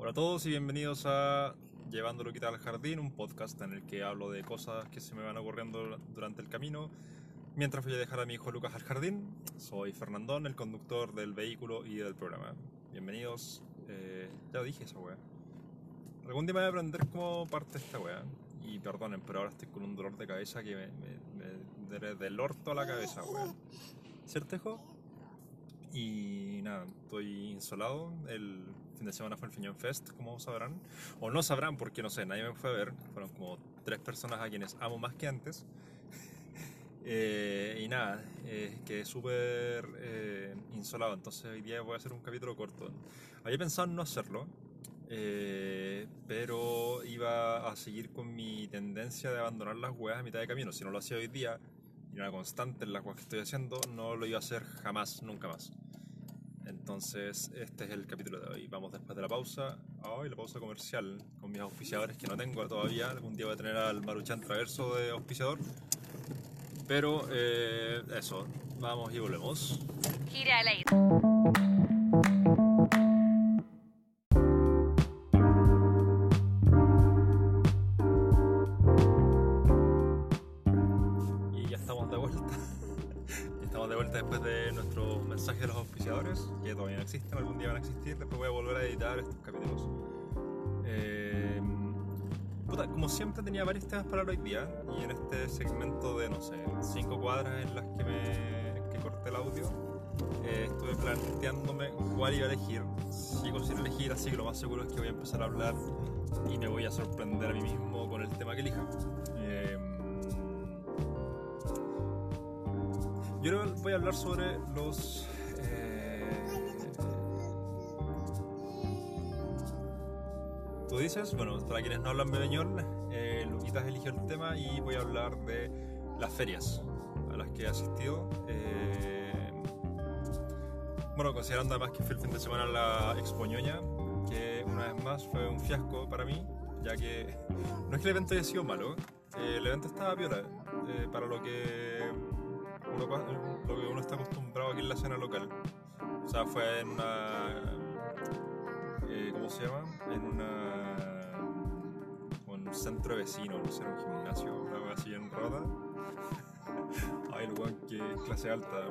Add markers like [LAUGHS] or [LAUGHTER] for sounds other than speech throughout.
Hola a todos y bienvenidos a Llevando Luquita al Jardín, un podcast en el que hablo de cosas que se me van ocurriendo durante el camino mientras voy a dejar a mi hijo Lucas al jardín. Soy Fernandón, el conductor del vehículo y del programa. Bienvenidos. Eh, ya lo dije esa weá. Algún día me voy a aprender cómo parte esta weá. Y perdonen, pero ahora estoy con un dolor de cabeza que me, me, me del orto a la cabeza, weá. ¿Cierto, hijo? Y nada, estoy insolado. El fin de semana fue el Fiñón Fest, como sabrán. O no sabrán porque no sé, nadie me fue a ver. Fueron como tres personas a quienes amo más que antes. [LAUGHS] Eh, y nada, eh, quedé súper eh, insolado. Entonces hoy día voy a hacer un capítulo corto. Había pensado en no hacerlo. Eh, pero iba a seguir con mi tendencia de abandonar las weas a mitad de camino. Si no lo hacía hoy día, una constante en las weas que estoy haciendo, no lo iba a hacer jamás, nunca más. Entonces, este es el capítulo de hoy. Vamos después de la pausa. Hoy la pausa comercial con mis auspiciadores que no tengo todavía. Algún día voy a tener al Maruchan Traverso de auspiciador. Pero eh, eso, vamos y volvemos. Gira al. Estamos de vuelta después de nuestros mensajes de los auspiciadores, que todavía no existen, algún día van a existir. Después voy a volver a editar estos capítulos. Eh, puta, como siempre tenía varios temas para hoy día, y en este segmento de, no sé, cinco cuadras en las que me que corté el audio, eh, estuve planteándome cuál iba a elegir. Sigo sin elegir, así que lo más seguro es que voy a empezar a hablar y me voy a sorprender a mí mismo con el tema que elija. Eh, yo voy a hablar sobre los... eh, Tú dices, bueno, para quienes no hablan bebeñol, eh, Luquitas eligió el tema y voy a hablar de las ferias a las que he asistido. Eh, bueno, considerando además que fue el fin de semana la Expo Ñoña, que una vez más fue un fiasco para mí, ya que no es que el evento haya sido malo, eh, el evento estaba piola, eh, para lo que, lo que uno está acostumbrado aquí en la escena local. O sea, fue en una eh, ¿cómo se llama? En una un centro vecino, no sé, un gimnasio, una así en rota. Ay, el que clase alta.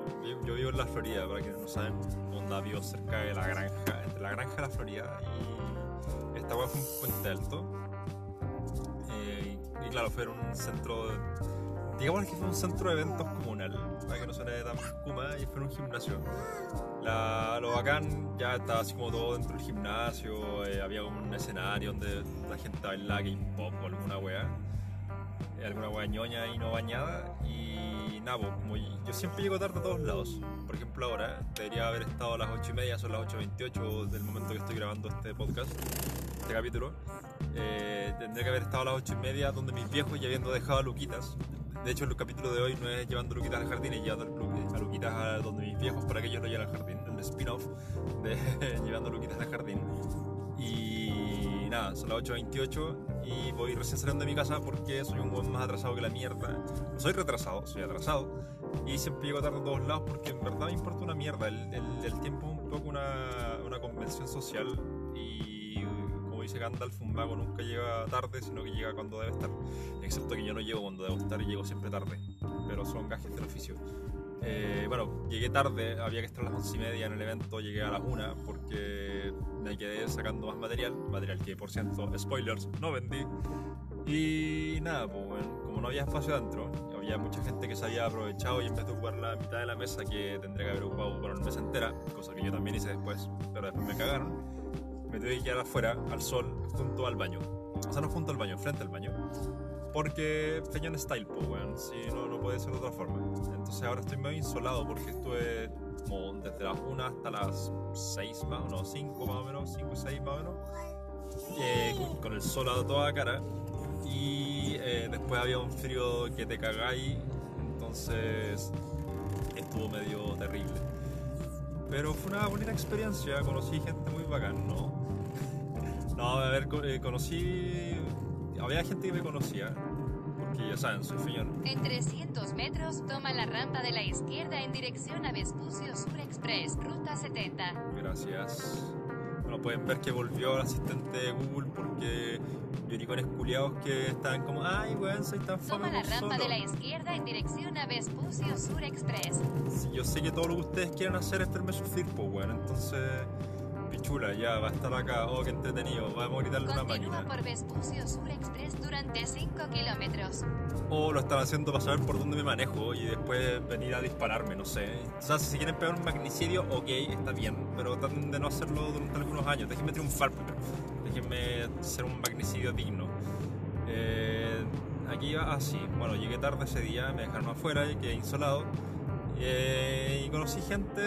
Yo, vivo en la Florida, para quienes no saben, onda vivo cerca de la granja, entre la granja y la Florida. Y esta weá fue un puente alto. Eh, y, y claro, fue un centro. digamos que fue un centro de eventos comunal, para que no suene tan kuma, y fue en un gimnasio. La, lo bacán ya estaba así como todo dentro del gimnasio, eh, había como un escenario donde la gente bailaba K-pop o alguna wea, eh, alguna wea ñoña y no bañada. Y nada, pues, como yo siempre llego tarde a todos lados. Por ejemplo, ahora debería haber estado a las 8 y media, son las 8.28 del momento que estoy grabando este podcast, este capítulo. Eh, tendría que haber estado a las 8 y media donde mis viejos ya habiendo dejado a Luquitas. De hecho, el capítulo de hoy no es llevando Luquitas al jardín, es llevando Lu- a Luquitas a donde mis viejos para que ellos lo lleven al jardín. El spin-off de [LAUGHS] llevando Luquitas al jardín. Y nada, son las 8.28 y voy recién saliendo de mi casa porque soy un buen más atrasado que la mierda. No soy retrasado, soy atrasado. Y siempre llego tarde a todos lados porque en verdad me importa una mierda. El, el- el tiempo es un poco una, una convención social dice Gandalf, un mago nunca llega tarde, sino que llega cuando debe estar. Excepto que yo no llego cuando debo estar y llego siempre tarde. Pero son gajes del oficio. Eh, bueno, llegué tarde, había que estar a las once y media en el evento, llegué a las una porque me quedé sacando más material, material que por cierto, spoilers, no vendí. Y nada, pues bueno, como no había espacio adentro, había mucha gente que se había aprovechado y en vez de ocupar la mitad de la mesa que tendría que haber ocupado por una mesa entera, cosa que yo también hice después, pero después me cagaron, me tuve que quedar afuera, al sol, junto al baño. O sea, no junto al baño, frente al baño. Porque Peñón Style, pues, weón. Si no, no puede ser de otra forma. Entonces ahora estoy medio insolado porque estuve como desde las 1 hasta las 6 más o menos, 5 más o menos, 5 6 más o menos. eh, con- el sol a toda cara. Y eh, después había un frío que te cagáis. Entonces estuvo medio terrible. Pero fue una bonita experiencia, conocí gente muy bacán, ¿no? No, a ver, eh, conocí. Había gente que me conocía, porque ya saben, soy feñón. En 300 metros, toma la rampa de la izquierda en dirección a Vespucio Sur Express, ruta 70. Gracias. Bueno, pueden ver que volvió el asistente de Google porque lloricones culiados que estaban como, ay, weón, soy tan Toma fome la por rampa solo". de la izquierda en dirección a Vespucio Sur Express. Sí, yo sé que todo lo que ustedes quieren hacer es verme sufrir, pues, weón. Entonces, pichula, ya va a estar acá. Oh, qué entretenido. Vamos a gritarle una máquina. por Vespucio Sur Express durante 5 kilómetros. O lo están haciendo para saber por dónde me manejo y después venir a dispararme, no sé. O sea, si se quieren pegar un magnicidio, ok, está bien. Pero traten de no hacerlo durante algunos años. Déjenme triunfar primero. Déjenme ser un magnicidio digno. Eh, aquí iba así. bueno, llegué tarde ese día, me dejaron afuera y quedé insolado. Eh, y conocí gente.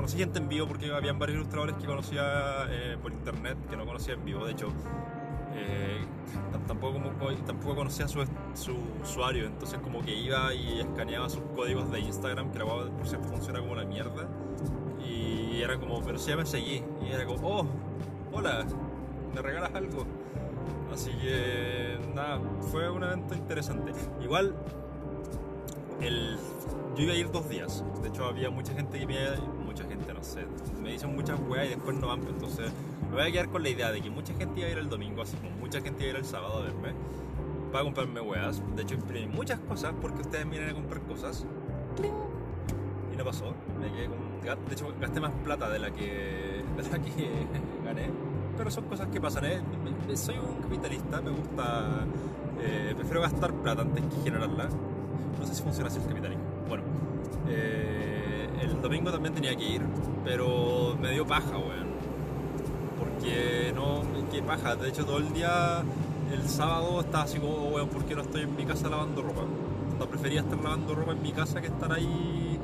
Conocí gente en vivo porque habían varios ilustradores que conocía eh, por internet que no conocía en vivo. De hecho, eh, tam- tampoco, como- tampoco conocía su, su usuario, entonces como que iba y escaneaba sus códigos de Instagram, que la guagua, por cierto funciona como la mierda. Y era como, pero si ya me seguí. Y era como, oh, hola, ¿me regalas algo? Así que nada, fue un evento interesante. Igual, el, yo iba a ir dos días. De hecho, había mucha gente que me no sé, me dicen muchas weas y después no van. pues, Entonces, me voy a quedar con la idea de que mucha gente iba a ir el domingo, así como mucha gente iba a ir el sábado a verme para comprarme weas. De hecho, imprimí muchas cosas porque ustedes vienen a comprar cosas. Y no pasó. Me quedé con- De hecho, gasté más plata de la que, de la que [LAUGHS] gané. Pero son cosas que pasan. ¿eh? Me- me- Soy un capitalista, me gusta. eh, prefiero gastar plata antes que generarla. No sé si funciona así el capitalismo. Bueno, eh, el domingo también tenía que ir, pero me dio paja, weón. Porque no, qué paja. De hecho, todo el día, el sábado estaba así como, "Oh, weón, ¿por qué no estoy en mi casa lavando ropa? No, prefería estar lavando ropa en mi casa que estar ahí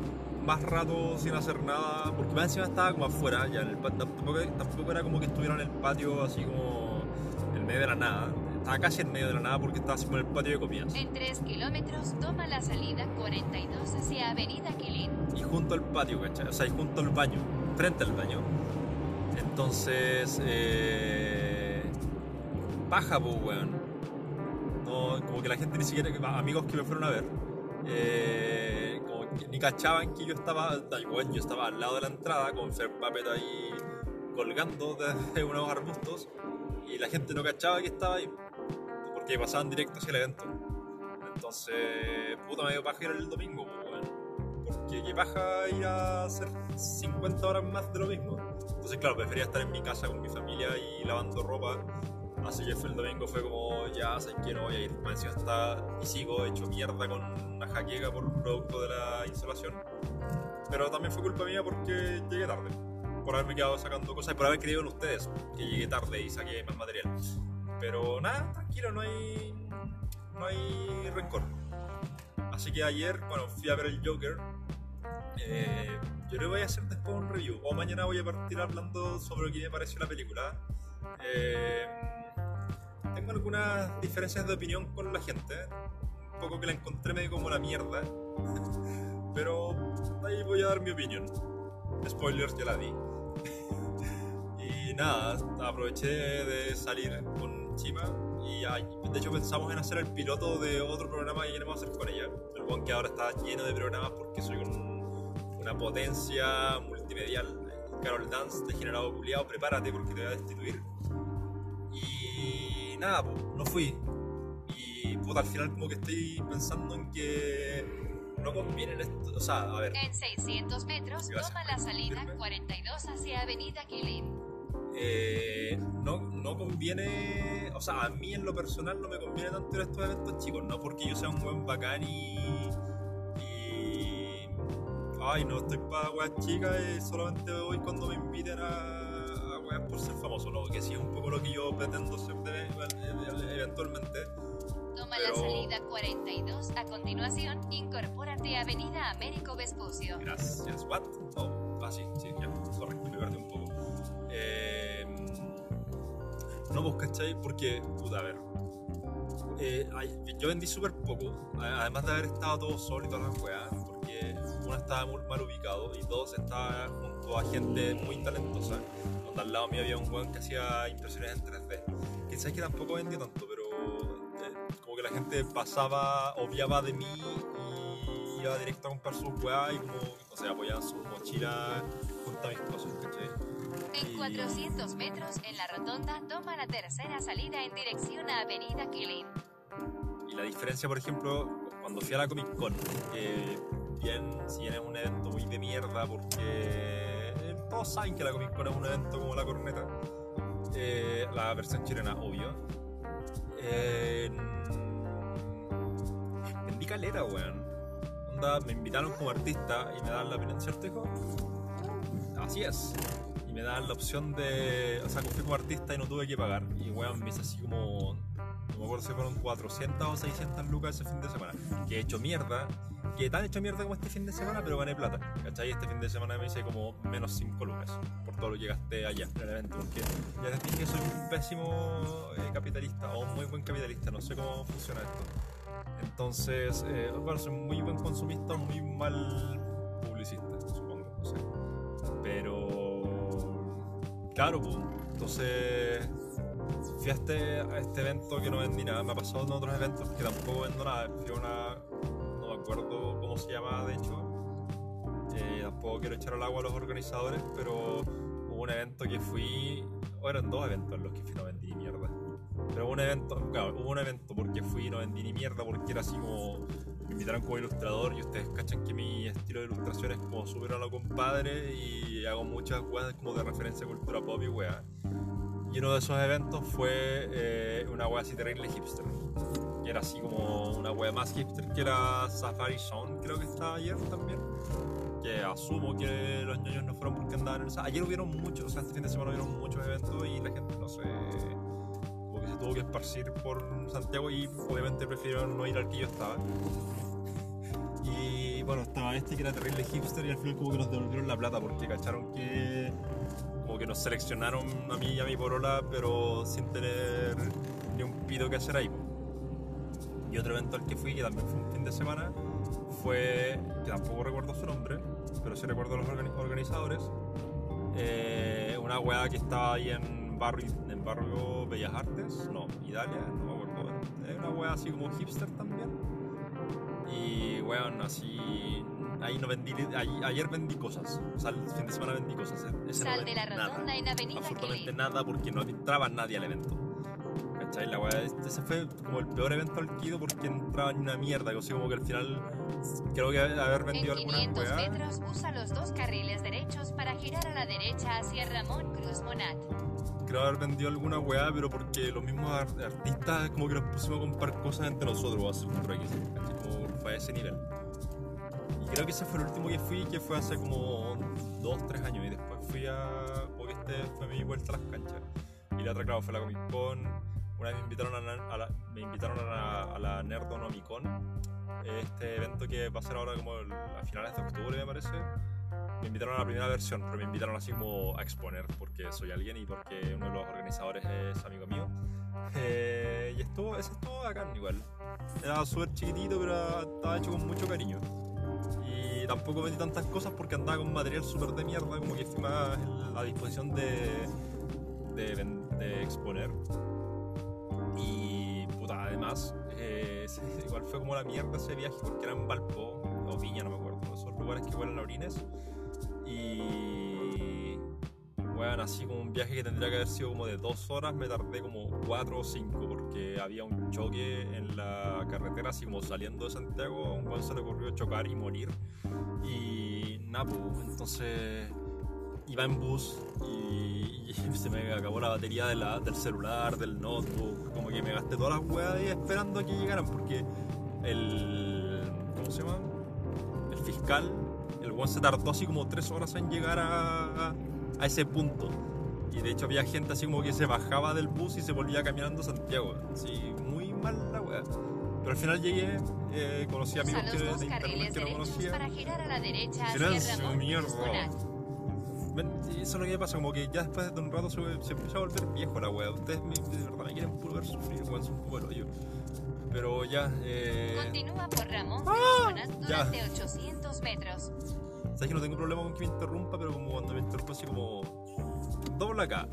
más rato sin hacer nada, porque más encima estaba como afuera, ya en el tampoco, tampoco era como que estuviera en el patio así como en medio de la nada. Estaba casi en medio de la nada porque como en el patio de comidas. En 3 kilómetros toma la salida 42 hacia Avenida Quilín. y junto al patio, ¿cachai? O sea, y junto al baño, frente al baño. Entonces, eh, paja, pues, weón. No, como que la gente ni siquiera, amigos que me fueron a ver, eh, como que ni cachaban que yo estaba, ay, weón, yo estaba al lado de la entrada con Fair Puppet ahí colgando desde [LAUGHS] unos arbustos y la gente no cachaba que estaba ahí porque pasaban directo hacia el evento. Entonces, puta, me dio paja ir el domingo, pues, weón porque qué paja ir a hacer 50 horas más de lo mismo. Entonces, claro, prefería estar en mi casa con mi familia y lavando ropa. Así que fue el domingo fue como, ya sé que no voy a ir. Más encima está y sigo hecho mierda con una jaqueca por producto de la insolación. Pero también fue culpa mía porque llegué tarde. Por haberme quedado sacando cosas y por haber creído en ustedes que llegué tarde y saqué más material. Pero nada, tranquilo, no hay, no hay rencor. Así que ayer, bueno, fui a ver el Joker. Eh, yo que voy a hacer después un review. O mañana voy a partir hablando sobre lo que me pareció la película. Eh, tengo algunas diferencias de opinión con la gente. Un poco que la encontré medio como la mierda. [LAUGHS] Pero ahí voy a dar mi opinión. Spoilers ya la di. [LAUGHS] y nada, aproveché de salir con Chima y de hecho pensamos en hacer el piloto de otro programa que queremos hacer con ella. El buen que ahora está lleno de programas porque soy un- una potencia multimedial. Carol Dance, degenerado culiado, prepárate porque te voy a destituir. Y nada, pues, no fui. Y puta, al final como que estoy pensando en que no conviene en esto. O sea, a ver, En 600 metros toma la salida interrumpirme. 42 hacia Avenida Quilín. Eh, no, no conviene, o sea, a mí en lo personal no me conviene tanto ir a estos eventos chicos, no porque yo sea un buen bacán y. y ay, no estoy para weas chicas y solamente voy cuando me inviten a, a weas por ser famoso, no, que sí es un poco lo que yo pretendo ser de- eventualmente. Toma Pero- la salida 42. A continuación, incorpórate a Avenida Américo Vespucio. Gracias. ¿What? No. Ah, sí, sí, ya. Correcto, me perdí un poco. No, vos cachai, porque, puta, a ver. Eh, yo vendí súper poco, además de haber estado todo solo y todas las weas, porque uno estaba muy mal ubicado y dos estaba junto a gente muy talentosa. Donde al lado mío había un weón que hacía impresiones en 3D. Que sabes que tampoco vendí tanto, pero eh, como que la gente pasaba, obviaba de mí y iba directo a comprar sus weas y como, o sea, apoyaban sus mochilas junto a mis cosas, ¿cachai? En 400 metros, en la rotonda, toma la tercera salida en dirección a Avenida Killing. Y la diferencia, por ejemplo, cuando fui a la Comic Con, que bien, si bien es un evento muy de mierda, porque todos saben que la Comic Con es un evento como la corneta, eh, la versión chilena, obvio. Eh, vendí calera, weón. Onda, me invitaron como artista y me dan la ¿cierto, hijo? Así es. Me dan la opción de. O sea, fui como artista y no tuve que pagar. Y weón, me hice así como. No me acuerdo si fueron 400 o 600 lucas ese fin de semana. Que he hecho mierda. Que tan hecho mierda como este fin de semana, pero gané plata. ¿Cachai? Este fin de semana me hice como menos 5 lucas. Por todo lo que gasté allá en el evento. Porque ya les dije que soy un pésimo eh, capitalista. O un muy buen capitalista. No sé cómo funciona esto. Entonces, eh, bueno, soy muy buen consumista, muy mal Claro, pues. Entonces. Fui a este, a este evento que no vendí nada. Me ha pasado en otros eventos que tampoco vendo nada. Fui una. No me acuerdo cómo se llama, de hecho. Tampoco quiero echar al agua a los organizadores, pero hubo un evento que fui. O eran dos eventos en los que fui no vendí mierda. Pero hubo un evento, claro, hubo un evento porque fui y no vendí ni mierda porque era así como. Me invitaron como ilustrador y ustedes cachan que mi estilo de ilustración es como súper a lo compadre y hago muchas weas como de referencia a cultura pop y wea. Y uno de esos eventos fue eh, una wea así terrible hipster. Que era así como una wea más hipster que era Safari Zone, creo que estaba ayer también. Que asumo que los ñoños no fueron porque andaban en. O sea, ayer hubieron muchos, o sea, este fin de semana hubieron muchos eventos y la gente, no sé. Se tuvo que esparcir por Santiago y obviamente prefirieron no ir al que yo estaba. Y bueno, estaba este que era terrible hipster y al final como que nos devolvieron la plata porque cacharon que como que nos seleccionaron a mí y a mi porola pero sin tener ni un pido que hacer ahí. Y otro evento al que fui, que también fue un fin de semana, fue, que tampoco recuerdo su nombre, pero sí recuerdo los organi- organizadores, eh, una weá que estaba ahí en barrio, en barrio Bellas Artes, no, Italia, no me acuerdo, es una weá así como hipster también. Y weón, así. Ahí no vendí. ahí- ayer vendí cosas. O sea, el fin de semana vendí cosas. e- Ese no Sal de vendí la rotonda nada, en Avenida Absolutamente Killing. nada porque no entraba nadie al evento. ¿Cachai? La weá, este- ese fue como el peor evento al que he ido porque no entraba ni una mierda. Así como que al final. Creo que haber En vendido algunas 500 weas. metros, usa los dos carriles derechos para girar a la derecha hacia Ramón Cruz Monat. Creo haber vendido alguna weá, pero porque los mismos ar- artistas como que nos pusimos a comprar cosas entre nosotros, por aquí, ¿cachai? Como fue a ese nivel. Y creo que ese fue el último que fui, que fue hace como dos, tres años, y después fui a... porque este fue mi vuelta a las canchas. Y la otra, claro, fue la Comic Con. Una vez me invitaron a la, a la- me invitaron a la, a la Nerdonomicon, este evento que va a ser ahora como a finales de octubre, me parece. Me invitaron a la primera versión, pero me invitaron así como a exponer porque soy alguien y porque uno de los organizadores es amigo mío. [LAUGHS] Eh, y estuvo, ese estuvo bacán igual. Era súper chiquitito, pero estaba hecho con mucho cariño. Y tampoco vendí tantas cosas porque andaba con material súper de mierda, como que fui más en- a disposición de, de, de exponer. Y puta, además, eh, [LAUGHS] igual fue como la mierda ese viaje porque era en Valpo o Viña, no me acuerdo, lugares que huelen a orines. Y bueno, así como un viaje que tendría que haber sido como de dos horas, me tardé como cuatro o cinco porque había un choque en la carretera, así como saliendo de Santiago, a un weón se le ocurrió chocar y morir. Y nada, pues, entonces iba en bus y, y [LAUGHS] se me acabó la batería de la- del celular, del notebook, como que me gasté todas las weas ahí esperando a que llegaran porque el... ¿cómo se llama? Fiscal, el weón se tardó así como tres horas en llegar a, a ese punto. Y de hecho había gente así como que se bajaba del bus y se volvía caminando a Santiago. Así, muy mal la wea. Pero al final llegué, eh, conocí Usa amigos que, de internet que no conocía. para girar a la derecha hacia mierda. Ven, Eso es lo que me pasa, como que ya después de un rato se, se empieza a volver viejo la wea. Ustedes me- de verdad me quieren puro ver sufrir, weón, son un poco el hoyo. Pero ya, eh. Continúa por Ramón durante 800 metros. Sabes que no tengo problema con que me interrumpa, pero como cuando me interrumpa así como. Dobla acá.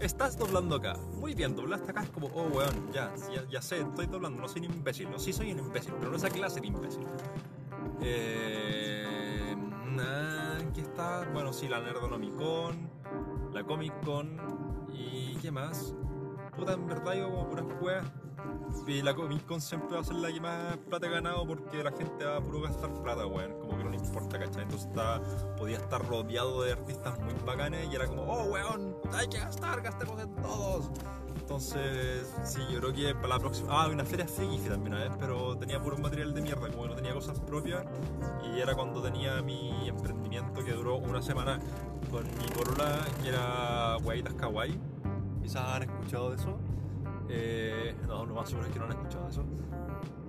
Estás doblando acá. Muy bien, doblaste acá. Es como, oh, weón, ya, ya, ya sé, estoy doblando. No soy un imbécil. No, sí soy un imbécil, pero no esa clase de imbécil. Eh. Nah, aquí está. Bueno, sí, la Nerdonomicon. la Comic Con y qué más. Puta, en verdad iba como puras weas. Y la Comic Con siempre va a ser la que más plata ha ganado porque la gente va a puro gastar plata, weón. Como que no le importa, ¿cachai? Entonces está, podía estar rodeado de artistas muy bacanes y era como, oh, weón, hay que gastar, gastemos en todos. Entonces, sí, yo creo que para la próxima. Ah, una feria friki también una vez, pero tenía puro material de mierda, como que no tenía cosas propias. Y era cuando tenía mi emprendimiento que duró una semana con mi corola, que era Guaitas Kawaii. Quizás han escuchado de eso. Eh, no, lo más seguro es que no han escuchado eso.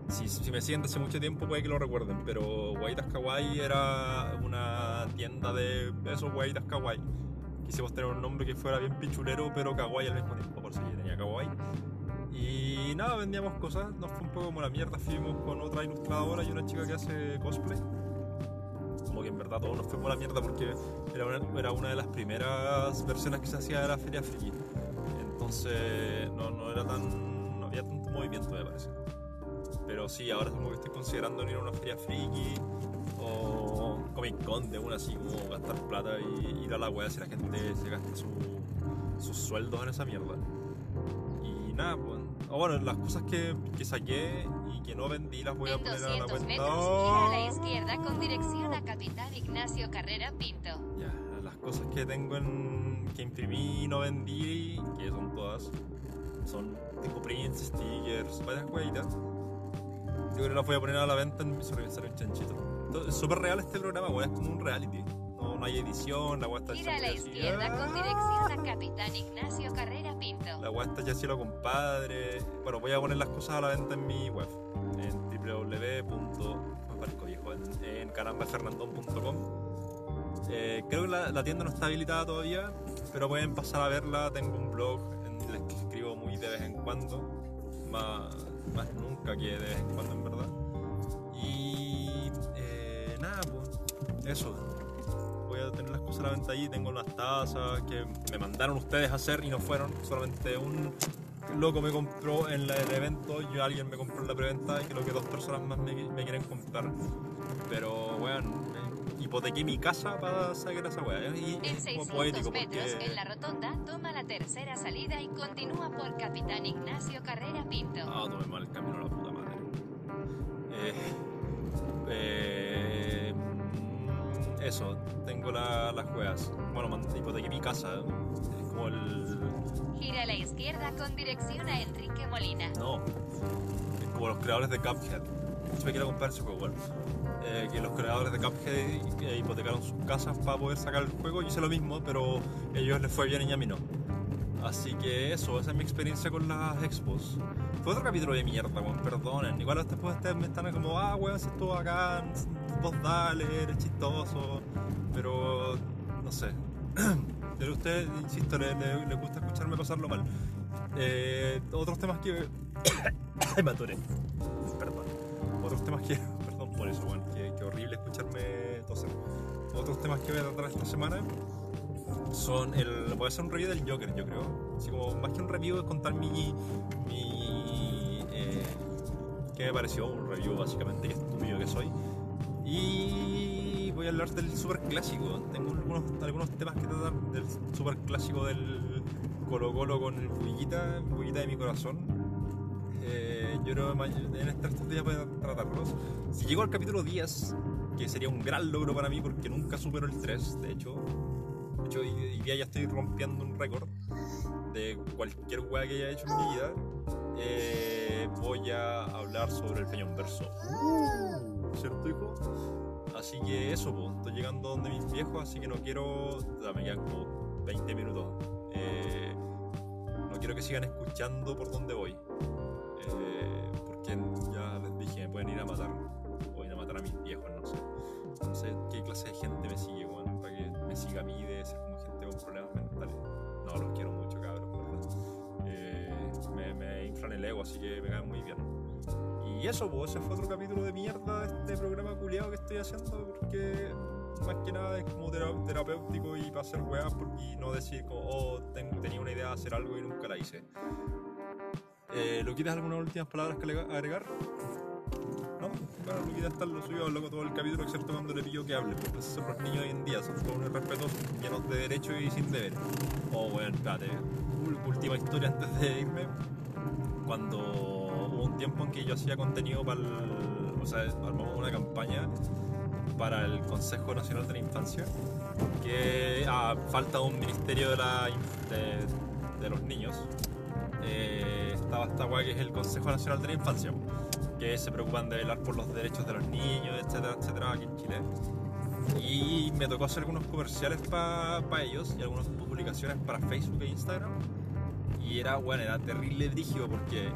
Si, si me siguen hace mucho tiempo puede que lo recuerden, pero Guaitas Kawaii era una tienda de esos Guaitas Kawaii. Quisimos tener un nombre que fuera bien pichulero, pero kawaii al mismo tiempo, por si tenía kawaii. Y nada, vendíamos cosas, nos fue un poco como la mierda, fuimos con otra ilustradora y una chica que hace cosplay. Como que en verdad todo nos fue como la mierda porque era una, era una de las primeras versiones que se hacía de la Feria Friki. Entonces no, no era tan. no había tanto movimiento me parece. Pero sí, ahora como que estoy considerando ir a una feria friki o Comic Con de una así como gastar plata y ir a la wea si la gente se gasta su- sus sueldos en esa mierda. Y nada, pues. o bueno, las cosas que, que saqué y que no vendí las voy a En poner a la 200 cuenta. metros, gira a la izquierda con dirección a Capitán Ignacio Carrera Pinto. Ya, las cosas que tengo en. Que imprimí y no vendí, que son todas, son tipo prints, stickers, varias hueitas. Yo creo que las voy a poner a la venta en mi salió un chanchito. Todo- Es súper real este programa, weón, es como un reality. No, no hay edición, la weá está Gira a la izquierda con dirección a Capitán Ignacio Carrera Pinto. La weá está ya cielo compadre. Bueno, voy a poner las cosas a la venta en mi web. En www. me parezco viejo, en, en carambafernandón.com. Eh, creo que la, la tienda no está habilitada todavía, pero pueden pasar a verla. Tengo un blog en el que escribo muy de vez en cuando, más, más nunca que de vez en cuando en verdad. Y eh, nada, pues eso. Voy a tener las cosas a la venta ahí. Tengo unas tazas que me mandaron ustedes a hacer y no fueron. Solamente un loco me compró en la- el evento y alguien me compró en la preventa y creo que dos personas más me, me quieren comprar. Pero, eh, hipotequé mi casa para sacar esa weá. Y En es como 600 poético metros, porque... en la rotonda, toma la tercera salida y continúa por Capitán Ignacio Carrera Pinto. Ah, tomé mal el camino a la puta madre. Eh, eh, eso, tengo la- las juegas. Bueno, hipotequé mi casa. Es como el. Gira a la izquierda con dirección a Enrique Molina. No. Es como los creadores de Cuphead. Yo me quiero comprar ese juego, bueno. Eh, que los creadores de Cuphead eh, hipotecaron sus casas para poder sacar el juego. Yo hice lo mismo, pero a ellos les fue bien y a mí no. Así que eso, esa es mi experiencia con las expos. Fue otro capítulo de mierda, weón, perdonen. Igual después ustedes me están como, ah, weón, si estuvo bacán, vos dale, eres chistoso. Pero, no sé. [CLEARS THROAT] Pero a ustedes, insisto, les le, le gusta escucharme pasarlo mal. Eh, otros temas que... [COUGHS] [COUGHS] Me atoré. Perdón. Otros temas que... [LAUGHS] Perdón por eso, weón. Qué, qué horrible escucharme toser. Otros temas que voy a tratar esta semana son el. Voy a hacer un review del Joker, yo creo. Así como, más que un review, es contar mi. mi eh, ¿Qué me pareció? Un review, básicamente, qué estúpido que soy. Y voy a hablar del super clásico. Tengo algunos, algunos temas que tratar del super clásico del Colo Colo con el Bullita, Bullita de mi corazón. Yo creo que en estos días voy tratarlos. Si llego al capítulo 10, que sería un gran logro para mí porque nunca supero el 3, de hecho. De hecho, hoy día ya estoy rompiendo un récord de cualquier weá que haya hecho en mi vida. Eh, voy a hablar sobre el Peñón Verso. ¿Cierto, hijo? Así que eso, pues, estoy llegando donde mis viejos, así que no quiero. ya me quedan como 20 minutos. Eh, no quiero que sigan escuchando por dónde voy. Eh, porque ya les dije, me pueden ir a matar. O ir a matar a mis viejos, no sé. No sé qué clase de gente me sigue, weón. Para que me siga a mí, debe ser como gente con problemas mentales. No, los quiero mucho, cabrón, ¿verdad? Eh, me, me inflan el ego, así que me caen muy bien. Y eso, pues, ese fue otro capítulo de mierda de este programa culiado que estoy haciendo, porque más que nada es como tera- terapéutico y para hacer weas y no decir como, oh, ten- tenía una idea de hacer algo y nunca la hice. Eh, ¿Lo quieres algunas últimas palabras que agregar? ¿No? no, claro, Luquita está lo suyo, loco todo el capítulo, excepto cuando le pillo que hable, porque esos son los niños hoy en día, son todos unos irrespetuosos, llenos de derechos y sin deberes. Oh, bueno, espérate, última historia antes de irme, cuando hubo un tiempo en que yo hacía contenido para el, o sea, armamos una campaña para el Consejo Nacional de la Infancia, que a falta de un ministerio de, la, de, de los niños, eh, estaba esta weá que es el Consejo Nacional de la Infancia, que se preocupan de velar por los derechos de los niños, etcétera, etcétera, aquí en Chile. Y me tocó hacer algunos comerciales para ellos y algunas publicaciones para Facebook e Instagram. Y era, bueno, era terrible brígido porque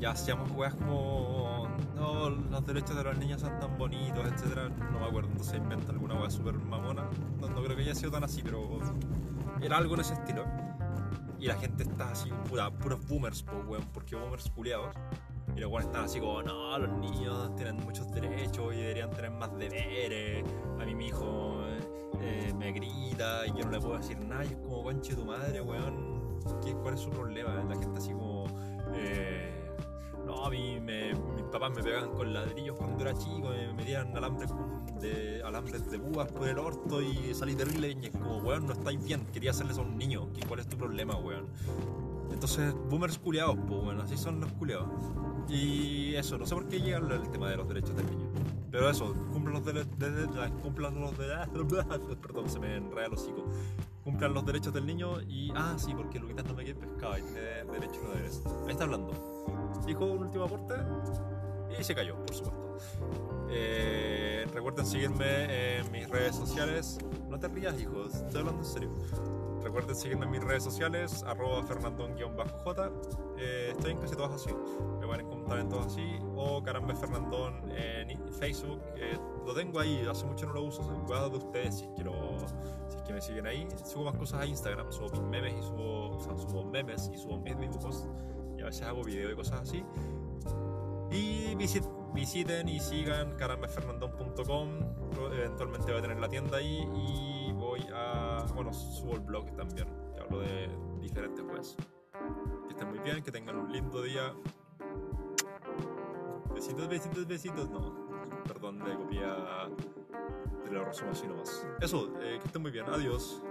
ya hacíamos weas como, no, los derechos de los niños son tan bonitos, etcétera. No me acuerdo, entonces inventa alguna wea súper mamona. No, no creo que haya sido tan así, pero era algo en ese estilo. Y la gente está así, puta, puros boomers, po, weón, porque boomers culiados. Y los weones están así como, no, los niños tienen muchos derechos y deberían tener más deberes. A mí mi hijo eh, me grita y yo no le puedo decir nada. Y es como, conche tu madre, weón. ¿Qué, ¿Cuál es su problema? La gente así como, eh, a mí me, mis papás me pegaban con ladrillos cuando era chico, me metían alambres de, alambres de búas por el orto y salí terrible. Y es como, weón, no estáis bien, quería hacerles a un niño. ¿Qué- ¿Cuál es tu problema, weón? Entonces, boomers culiados, pues bueno, así son los culiados. Y eso, no sé por qué llega el, tema de los derechos del niño. Pero eso, cumplan los derechos de, cumplan los derechos. [LAUGHS] Perdón, se me enreda el hocico. Cumplan los derechos del niño y. Ah, sí, porque Luquitas no me quiere pescado y tiene derecho no deberes. Ahí está hablando. Dijo un último aporte y se cayó, por supuesto. Eh, recuerden seguirme en mis redes sociales. No te rías, hijos, estoy hablando en serio. Recuerden seguirme en mis redes sociales, arroba fernandón-j. Eh, estoy en casi todas así. Me van a encontrar en todas así. O caramba Fernandón en Facebook. eh, lo tengo ahí, hace mucho no lo uso. Cuidado de ustedes si quiero. Si es que me siguen ahí. Subo más cosas a Instagram, subo mis memes y subo. O sea, subo memes y subo mis dibujos. A veces hago video y cosas así. Y visit- visiten y sigan carambefernandón.com. Eventualmente voy a tener la tienda ahí y voy a. Bueno, subo el blog también, que hablo de diferentes webs. Que estén muy bien, que tengan un lindo día. Besitos, besitos, besitos. No, perdón, le copié a. Te lo resumo así nomás. Eso, eh, que estén muy bien. Adiós.